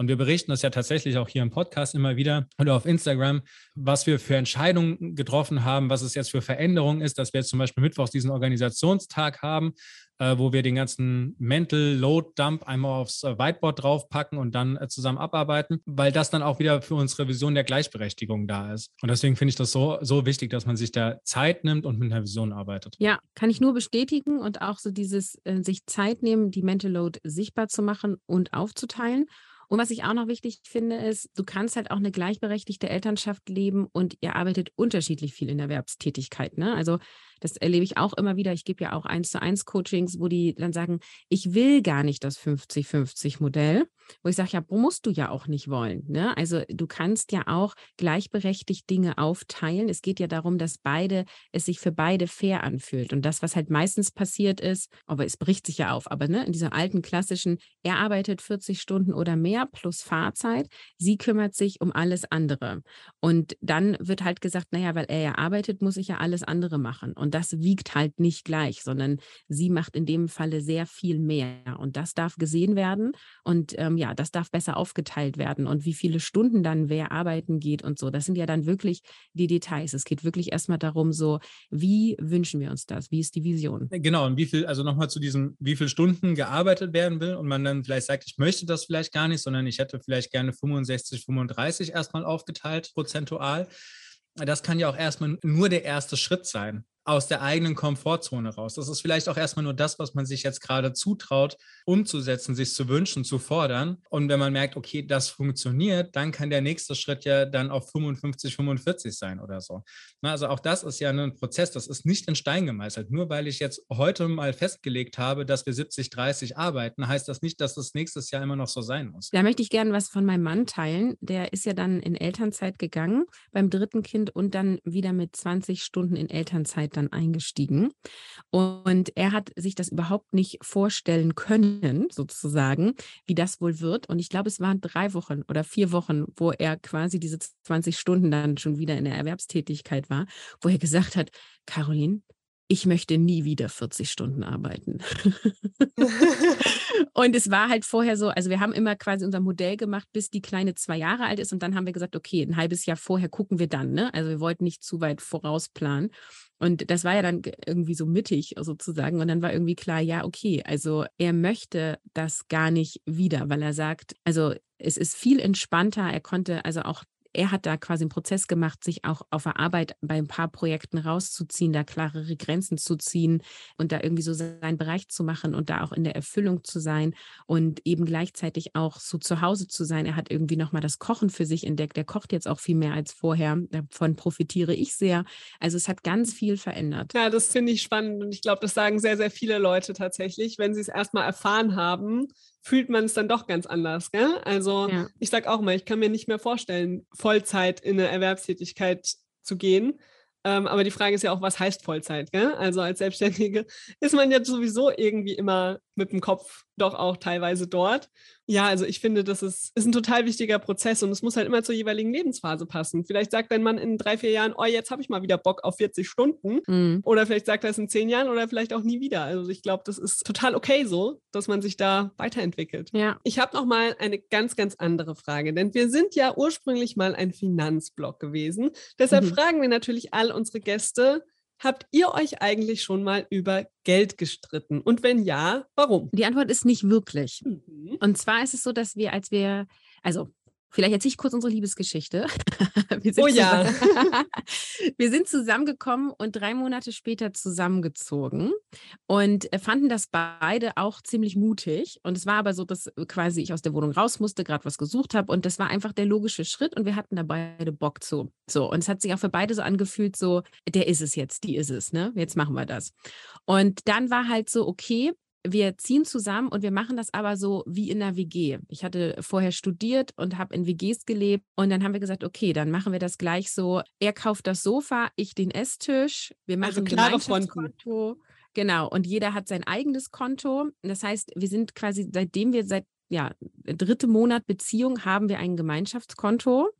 Und wir berichten das ja tatsächlich auch hier im Podcast immer wieder oder auf Instagram, was wir für Entscheidungen getroffen haben, was es jetzt für Veränderungen ist, dass wir jetzt zum Beispiel Mittwochs diesen Organisationstag haben, äh, wo wir den ganzen Mental Load Dump einmal aufs äh, Whiteboard draufpacken und dann äh, zusammen abarbeiten, weil das dann auch wieder für unsere Vision der Gleichberechtigung da ist. Und deswegen finde ich das so, so wichtig, dass man sich da Zeit nimmt und mit einer Vision arbeitet. Ja, kann ich nur bestätigen und auch so dieses äh, sich Zeit nehmen, die Mental Load sichtbar zu machen und aufzuteilen. Und was ich auch noch wichtig finde, ist, du kannst halt auch eine gleichberechtigte Elternschaft leben und ihr arbeitet unterschiedlich viel in Erwerbstätigkeit. Ne? Also das erlebe ich auch immer wieder. Ich gebe ja auch eins zu eins Coachings, wo die dann sagen, ich will gar nicht das 50-50-Modell, wo ich sage, ja, musst du ja auch nicht wollen. Ne? Also du kannst ja auch gleichberechtigt Dinge aufteilen. Es geht ja darum, dass beide, es sich für beide fair anfühlt. Und das, was halt meistens passiert ist, aber es bricht sich ja auf, aber ne, in dieser alten klassischen, er arbeitet 40 Stunden oder mehr plus Fahrzeit, sie kümmert sich um alles andere. Und dann wird halt gesagt, naja, weil er ja arbeitet, muss ich ja alles andere machen. Und und das wiegt halt nicht gleich, sondern sie macht in dem Falle sehr viel mehr. Und das darf gesehen werden und ähm, ja, das darf besser aufgeteilt werden. Und wie viele Stunden dann wer arbeiten geht und so, das sind ja dann wirklich die Details. Es geht wirklich erstmal darum, so, wie wünschen wir uns das? Wie ist die Vision? Äh, genau, und wie viel, also nochmal zu diesem, wie viele Stunden gearbeitet werden will und man dann vielleicht sagt, ich möchte das vielleicht gar nicht, sondern ich hätte vielleicht gerne 65, 35 erstmal aufgeteilt, prozentual. Das kann ja auch erstmal nur der erste Schritt sein aus der eigenen Komfortzone raus. Das ist vielleicht auch erstmal nur das, was man sich jetzt gerade zutraut, umzusetzen, sich zu wünschen, zu fordern. Und wenn man merkt, okay, das funktioniert, dann kann der nächste Schritt ja dann auf 55, 45 sein oder so. Also auch das ist ja ein Prozess, das ist nicht in Stein gemeißelt. Nur weil ich jetzt heute mal festgelegt habe, dass wir 70, 30 arbeiten, heißt das nicht, dass das nächstes Jahr immer noch so sein muss. Da möchte ich gerne was von meinem Mann teilen. Der ist ja dann in Elternzeit gegangen beim dritten Kind und dann wieder mit 20 Stunden in Elternzeit dann eingestiegen. Und er hat sich das überhaupt nicht vorstellen können, sozusagen, wie das wohl wird. Und ich glaube, es waren drei Wochen oder vier Wochen, wo er quasi diese 20 Stunden dann schon wieder in der Erwerbstätigkeit war, wo er gesagt hat, Caroline, ich möchte nie wieder 40 Stunden arbeiten. und es war halt vorher so, also wir haben immer quasi unser Modell gemacht, bis die Kleine zwei Jahre alt ist und dann haben wir gesagt, okay, ein halbes Jahr vorher gucken wir dann. Ne? Also wir wollten nicht zu weit vorausplanen. Und das war ja dann irgendwie so mittig sozusagen. Und dann war irgendwie klar, ja, okay, also er möchte das gar nicht wieder, weil er sagt, also es ist viel entspannter. Er konnte also auch er hat da quasi einen Prozess gemacht, sich auch auf der Arbeit bei ein paar Projekten rauszuziehen, da klarere Grenzen zu ziehen und da irgendwie so seinen Bereich zu machen und da auch in der Erfüllung zu sein und eben gleichzeitig auch so zu Hause zu sein. Er hat irgendwie nochmal das Kochen für sich entdeckt. Er kocht jetzt auch viel mehr als vorher. Davon profitiere ich sehr. Also es hat ganz viel verändert. Ja, das finde ich spannend und ich glaube, das sagen sehr, sehr viele Leute tatsächlich, wenn sie es erstmal erfahren haben, fühlt man es dann doch ganz anders. Gell? Also ja. ich sage auch mal, ich kann mir nicht mehr vorstellen, Vollzeit in eine Erwerbstätigkeit zu gehen. Ähm, aber die Frage ist ja auch, was heißt Vollzeit? Gell? Also als Selbstständige ist man ja sowieso irgendwie immer mit dem Kopf doch auch teilweise dort. Ja, also ich finde, das ist, ist ein total wichtiger Prozess und es muss halt immer zur jeweiligen Lebensphase passen. Vielleicht sagt dein Mann in drei, vier Jahren, oh, jetzt habe ich mal wieder Bock auf 40 Stunden. Mhm. Oder vielleicht sagt er es in zehn Jahren oder vielleicht auch nie wieder. Also ich glaube, das ist total okay so, dass man sich da weiterentwickelt. Ja. Ich habe noch mal eine ganz, ganz andere Frage, denn wir sind ja ursprünglich mal ein Finanzblog gewesen. Deshalb mhm. fragen wir natürlich all unsere Gäste, Habt ihr euch eigentlich schon mal über Geld gestritten? Und wenn ja, warum? Die Antwort ist nicht wirklich. Mhm. Und zwar ist es so, dass wir, als wir, also Vielleicht erzähle ich kurz unsere Liebesgeschichte. oh ja. wir sind zusammengekommen und drei Monate später zusammengezogen und fanden das beide auch ziemlich mutig. Und es war aber so, dass quasi ich aus der Wohnung raus musste, gerade was gesucht habe. Und das war einfach der logische Schritt und wir hatten da beide Bock zu. So, und es hat sich auch für beide so angefühlt, so, der ist es jetzt, die ist es, ne? Jetzt machen wir das. Und dann war halt so, okay, wir ziehen zusammen und wir machen das aber so wie in einer WG. Ich hatte vorher studiert und habe in WGs gelebt und dann haben wir gesagt, okay, dann machen wir das gleich so. Er kauft das Sofa, ich den Esstisch. Wir also machen also klare Konto. Genau, und jeder hat sein eigenes Konto. Das heißt, wir sind quasi, seitdem wir seit ja, dritte Monat Beziehung haben wir ein Gemeinschaftskonto.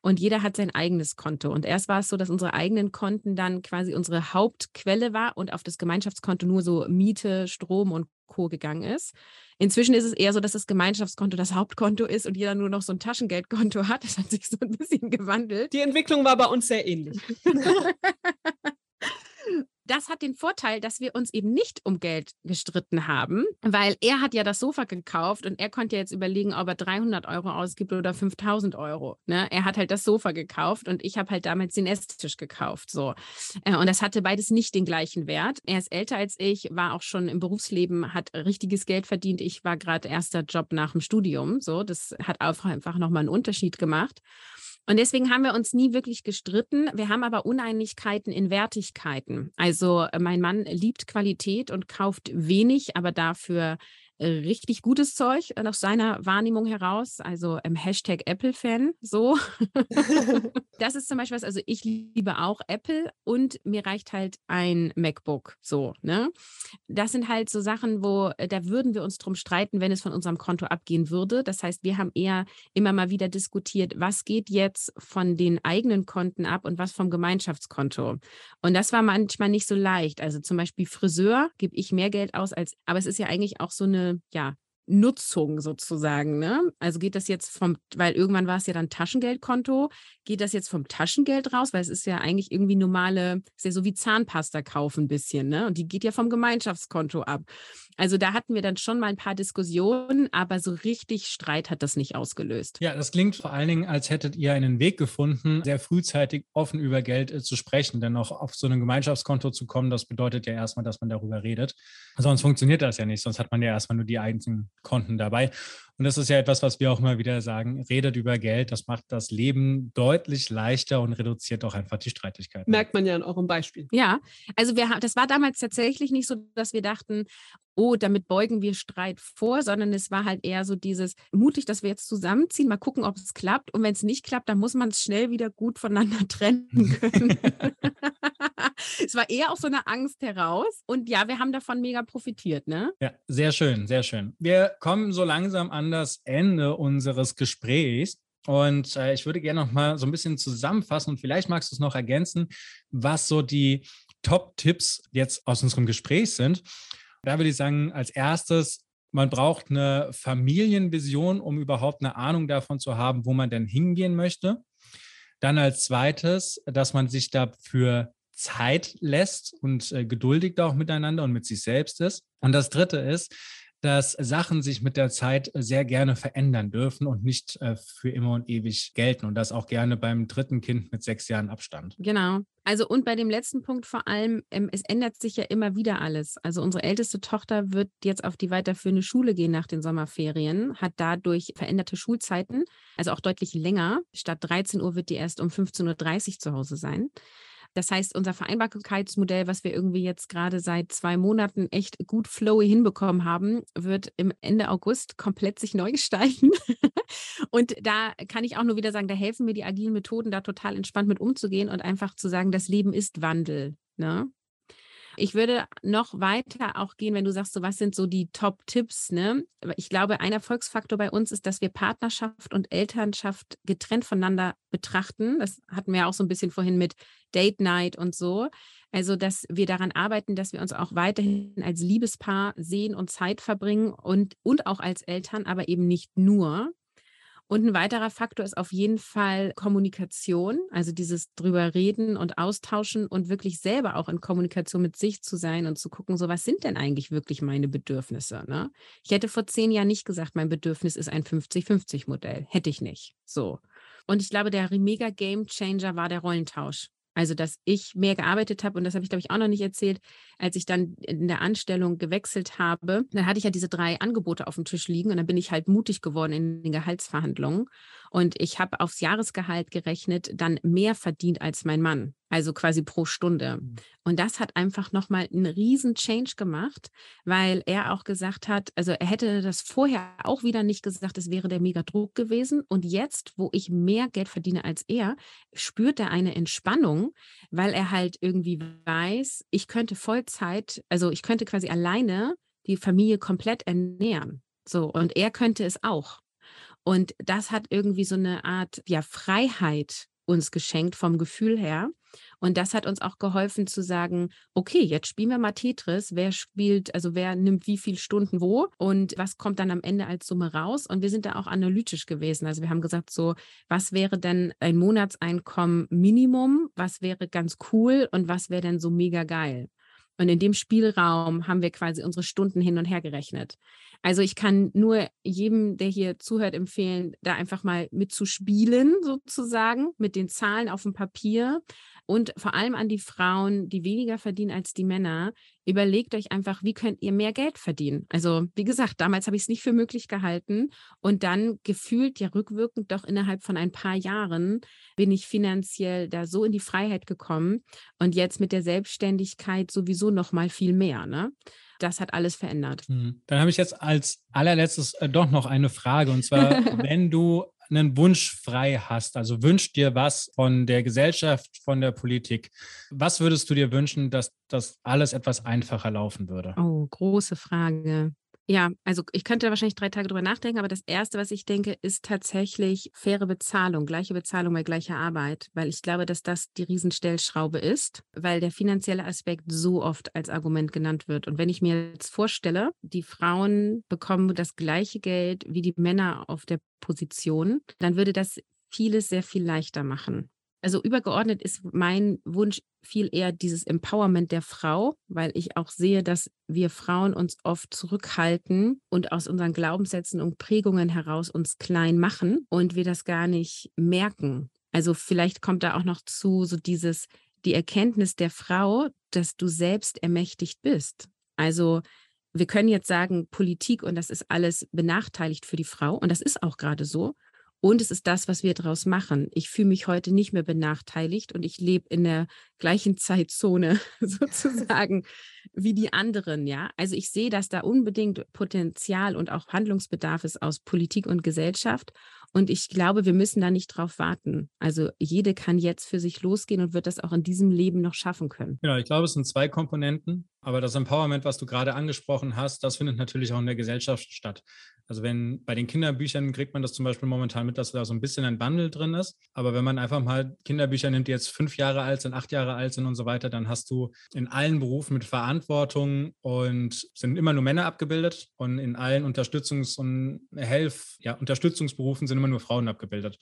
Und jeder hat sein eigenes Konto. Und erst war es so, dass unsere eigenen Konten dann quasi unsere Hauptquelle war und auf das Gemeinschaftskonto nur so Miete, Strom und Co. gegangen ist. Inzwischen ist es eher so, dass das Gemeinschaftskonto das Hauptkonto ist und jeder nur noch so ein Taschengeldkonto hat. Das hat sich so ein bisschen gewandelt. Die Entwicklung war bei uns sehr ähnlich. das hat den Vorteil, dass wir uns eben nicht um Geld gestritten haben, weil er hat ja das Sofa gekauft und er konnte jetzt überlegen, ob er 300 Euro ausgibt oder 5000 Euro. Ne? Er hat halt das Sofa gekauft und ich habe halt damals den Esstisch gekauft. So. Äh, und das hatte beides nicht den gleichen Wert. Er ist älter als ich, war auch schon im Berufsleben, hat richtiges Geld verdient. Ich war gerade erster Job nach dem Studium. So, das hat auch einfach nochmal einen Unterschied gemacht. Und deswegen haben wir uns nie wirklich gestritten. Wir haben aber Uneinigkeiten in Wertigkeiten. Also äh, mein Mann liebt Qualität und kauft wenig, aber dafür richtig gutes Zeug äh, aus seiner Wahrnehmung heraus, also im Hashtag Apple-Fan, so. das ist zum Beispiel was, also ich liebe auch Apple und mir reicht halt ein MacBook, so, ne? Das sind halt so Sachen, wo, äh, da würden wir uns drum streiten, wenn es von unserem Konto abgehen würde. Das heißt, wir haben eher immer mal wieder diskutiert, was geht jetzt von den eigenen Konten ab und was vom Gemeinschaftskonto. Und das war manchmal nicht so leicht. Also zum Beispiel Friseur gebe ich mehr Geld aus als, aber es ist ja eigentlich auch so eine ja, Nutzung sozusagen. Ne? Also geht das jetzt vom, weil irgendwann war es ja dann Taschengeldkonto, geht das jetzt vom Taschengeld raus, weil es ist ja eigentlich irgendwie normale, ist ja so wie Zahnpasta kaufen ein bisschen, ne? Und die geht ja vom Gemeinschaftskonto ab. Also da hatten wir dann schon mal ein paar Diskussionen, aber so richtig Streit hat das nicht ausgelöst. Ja, das klingt vor allen Dingen, als hättet ihr einen Weg gefunden, sehr frühzeitig offen über Geld äh, zu sprechen. Denn auch auf so ein Gemeinschaftskonto zu kommen, das bedeutet ja erstmal, dass man darüber redet. Sonst funktioniert das ja nicht. Sonst hat man ja erstmal nur die einzelnen Konten dabei. Und das ist ja etwas, was wir auch immer wieder sagen. Redet über Geld. Das macht das Leben deutlich leichter und reduziert auch einfach die Streitigkeiten. Merkt man ja in eurem Beispiel. Ja, also wir haben, das war damals tatsächlich nicht so, dass wir dachten, oh, damit beugen wir Streit vor, sondern es war halt eher so dieses mutig, dass wir jetzt zusammenziehen, mal gucken, ob es klappt. Und wenn es nicht klappt, dann muss man es schnell wieder gut voneinander trennen können. es war eher auch so eine Angst heraus. Und ja, wir haben davon mega profitiert, ne? Ja, sehr schön, sehr schön. Wir kommen so langsam an das Ende unseres Gesprächs. Und äh, ich würde gerne noch mal so ein bisschen zusammenfassen und vielleicht magst du es noch ergänzen, was so die Top-Tipps jetzt aus unserem Gespräch sind. Da würde ich sagen, als erstes, man braucht eine Familienvision, um überhaupt eine Ahnung davon zu haben, wo man denn hingehen möchte. Dann als zweites, dass man sich dafür Zeit lässt und äh, geduldig auch miteinander und mit sich selbst ist. Und das dritte ist, dass Sachen sich mit der Zeit sehr gerne verändern dürfen und nicht äh, für immer und ewig gelten. Und das auch gerne beim dritten Kind mit sechs Jahren Abstand. Genau. Also und bei dem letzten Punkt vor allem, ähm, es ändert sich ja immer wieder alles. Also unsere älteste Tochter wird jetzt auf die weiterführende Schule gehen nach den Sommerferien, hat dadurch veränderte Schulzeiten, also auch deutlich länger. Statt 13 Uhr wird die erst um 15.30 Uhr zu Hause sein. Das heißt, unser Vereinbarkeitsmodell, was wir irgendwie jetzt gerade seit zwei Monaten echt gut flowy hinbekommen haben, wird im Ende August komplett sich neu gestalten. und da kann ich auch nur wieder sagen, da helfen mir die agilen Methoden, da total entspannt mit umzugehen und einfach zu sagen, das Leben ist Wandel. Ne? Ich würde noch weiter auch gehen, wenn du sagst, so was sind so die Top-Tipps. Ne? Ich glaube, ein Erfolgsfaktor bei uns ist, dass wir Partnerschaft und Elternschaft getrennt voneinander betrachten. Das hatten wir auch so ein bisschen vorhin mit Date Night und so. Also, dass wir daran arbeiten, dass wir uns auch weiterhin als Liebespaar sehen und Zeit verbringen und, und auch als Eltern, aber eben nicht nur. Und ein weiterer Faktor ist auf jeden Fall Kommunikation, also dieses drüber reden und austauschen und wirklich selber auch in Kommunikation mit sich zu sein und zu gucken, so was sind denn eigentlich wirklich meine Bedürfnisse? Ne? Ich hätte vor zehn Jahren nicht gesagt, mein Bedürfnis ist ein 50-50-Modell. Hätte ich nicht. So. Und ich glaube, der mega Game Changer war der Rollentausch. Also, dass ich mehr gearbeitet habe und das habe ich, glaube ich, auch noch nicht erzählt, als ich dann in der Anstellung gewechselt habe, dann hatte ich ja diese drei Angebote auf dem Tisch liegen und dann bin ich halt mutig geworden in den Gehaltsverhandlungen. Und ich habe aufs Jahresgehalt gerechnet, dann mehr verdient als mein Mann, also quasi pro Stunde. Mhm. Und das hat einfach nochmal einen riesen Change gemacht, weil er auch gesagt hat, also er hätte das vorher auch wieder nicht gesagt, es wäre der mega Druck gewesen. Und jetzt, wo ich mehr Geld verdiene als er, spürt er eine Entspannung, weil er halt irgendwie weiß, ich könnte Vollzeit, also ich könnte quasi alleine die Familie komplett ernähren. So, und er könnte es auch. Und das hat irgendwie so eine Art ja, Freiheit uns geschenkt vom Gefühl her. Und das hat uns auch geholfen zu sagen, okay, jetzt spielen wir mal Tetris. Wer spielt, also wer nimmt wie viele Stunden wo und was kommt dann am Ende als Summe raus? Und wir sind da auch analytisch gewesen. Also wir haben gesagt, so, was wäre denn ein Monatseinkommen Minimum? Was wäre ganz cool und was wäre denn so mega geil? Und in dem Spielraum haben wir quasi unsere Stunden hin und her gerechnet. Also ich kann nur jedem, der hier zuhört, empfehlen, da einfach mal mitzuspielen, sozusagen, mit den Zahlen auf dem Papier. Und vor allem an die Frauen, die weniger verdienen als die Männer, überlegt euch einfach, wie könnt ihr mehr Geld verdienen? Also, wie gesagt, damals habe ich es nicht für möglich gehalten. Und dann gefühlt, ja rückwirkend doch innerhalb von ein paar Jahren, bin ich finanziell da so in die Freiheit gekommen. Und jetzt mit der Selbstständigkeit sowieso noch mal viel mehr. Ne? Das hat alles verändert. Mhm. Dann habe ich jetzt als allerletztes äh, doch noch eine Frage. Und zwar, wenn du einen Wunsch frei hast, also wünscht dir was von der Gesellschaft, von der Politik, was würdest du dir wünschen, dass das alles etwas einfacher laufen würde? Oh, große Frage. Ja, also ich könnte wahrscheinlich drei Tage drüber nachdenken, aber das Erste, was ich denke, ist tatsächlich faire Bezahlung, gleiche Bezahlung bei gleicher Arbeit, weil ich glaube, dass das die Riesenstellschraube ist, weil der finanzielle Aspekt so oft als Argument genannt wird. Und wenn ich mir jetzt vorstelle, die Frauen bekommen das gleiche Geld wie die Männer auf der Position, dann würde das vieles sehr viel leichter machen. Also übergeordnet ist mein Wunsch viel eher dieses Empowerment der Frau, weil ich auch sehe, dass wir Frauen uns oft zurückhalten und aus unseren Glaubenssätzen und Prägungen heraus uns klein machen und wir das gar nicht merken. Also vielleicht kommt da auch noch zu so dieses die Erkenntnis der Frau, dass du selbst ermächtigt bist. Also wir können jetzt sagen, Politik und das ist alles benachteiligt für die Frau und das ist auch gerade so. Und es ist das, was wir daraus machen. Ich fühle mich heute nicht mehr benachteiligt und ich lebe in der gleichen Zeitzone sozusagen wie die anderen, ja. Also ich sehe, dass da unbedingt Potenzial und auch Handlungsbedarf ist aus Politik und Gesellschaft. Und ich glaube, wir müssen da nicht drauf warten. Also jede kann jetzt für sich losgehen und wird das auch in diesem Leben noch schaffen können. Genau, ich glaube, es sind zwei Komponenten. Aber das Empowerment, was du gerade angesprochen hast, das findet natürlich auch in der Gesellschaft statt. Also wenn bei den Kinderbüchern kriegt man das zum Beispiel momentan mit, dass da so ein bisschen ein Bundle drin ist. Aber wenn man einfach mal Kinderbücher nimmt, die jetzt fünf Jahre alt sind, acht Jahre alt sind und so weiter, dann hast du in allen Berufen mit Verantwortung und sind immer nur Männer abgebildet und in allen Unterstützungs- und Helf, ja, Unterstützungsberufen sind immer nur Frauen abgebildet.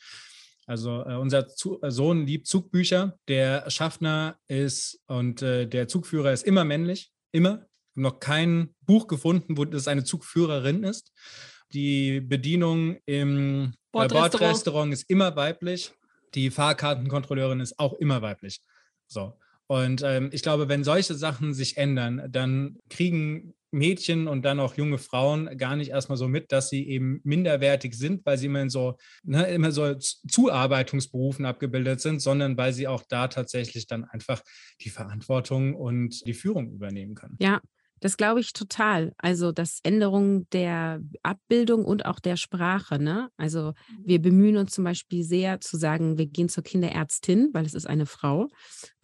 Also äh, unser Zu äh, Sohn liebt Zugbücher. Der Schaffner ist und äh, der Zugführer ist immer männlich, immer. Noch kein Buch gefunden, wo das eine Zugführerin ist. Die Bedienung im Bordrestaurant. Bordrestaurant ist immer weiblich. Die Fahrkartenkontrolleurin ist auch immer weiblich. So. Und ähm, ich glaube, wenn solche Sachen sich ändern, dann kriegen Mädchen und dann auch junge Frauen gar nicht erstmal so mit, dass sie eben minderwertig sind, weil sie immer in so, ne, immer so Zuarbeitungsberufen abgebildet sind, sondern weil sie auch da tatsächlich dann einfach die Verantwortung und die Führung übernehmen können. Ja, das glaube ich total. Also das Änderung der Abbildung und auch der Sprache. Ne? Also mhm. wir bemühen uns zum Beispiel sehr zu sagen, wir gehen zur Kinderärztin, weil es ist eine Frau.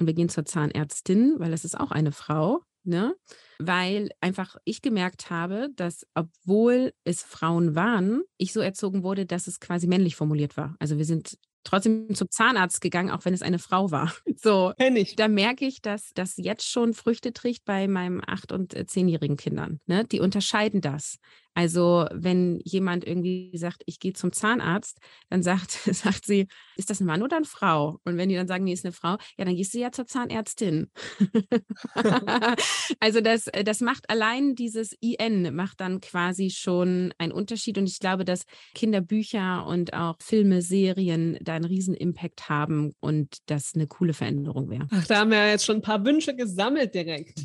Und wir gehen zur Zahnärztin, weil es ist auch eine Frau. Ne? Weil einfach ich gemerkt habe, dass obwohl es Frauen waren, ich so erzogen wurde, dass es quasi männlich formuliert war. Also wir sind trotzdem zum Zahnarzt gegangen, auch wenn es eine Frau war. So, ich. da merke ich, dass das jetzt schon Früchte trägt bei meinen acht- und äh, zehnjährigen Kindern. Ne? Die unterscheiden das. Also wenn jemand irgendwie sagt, ich gehe zum Zahnarzt, dann sagt, sagt sie, ist das ein Mann oder eine Frau? Und wenn die dann sagen, nee, ist eine Frau, ja, dann gehst du ja zur Zahnärztin. also das, äh, das macht allein dieses IN, macht dann quasi schon einen Unterschied. Und ich glaube, dass Kinderbücher und auch Filme, Serien da einen riesen Impact haben und das eine coole Veränderung wäre. Ach, da haben wir jetzt schon ein paar Wünsche gesammelt direkt.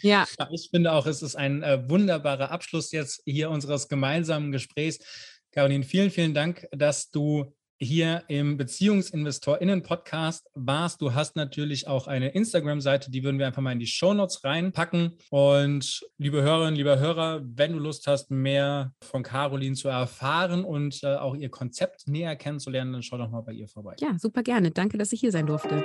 ja. Ich finde auch, es ist ein äh, wunderbarer Abschluss jetzt hier unseres gemeinsamen Gesprächs. Caroline, vielen, vielen Dank, dass du hier im BeziehungsinvestorInnen-Podcast warst. Du hast natürlich auch eine Instagram-Seite, die würden wir einfach mal in die Shownotes reinpacken. Und liebe Hörerinnen, lieber Hörer, wenn du Lust hast, mehr von Caroline zu erfahren und äh, auch ihr Konzept näher kennenzulernen, dann schau doch mal bei ihr vorbei. Ja, super gerne. Danke, dass ich hier sein durfte.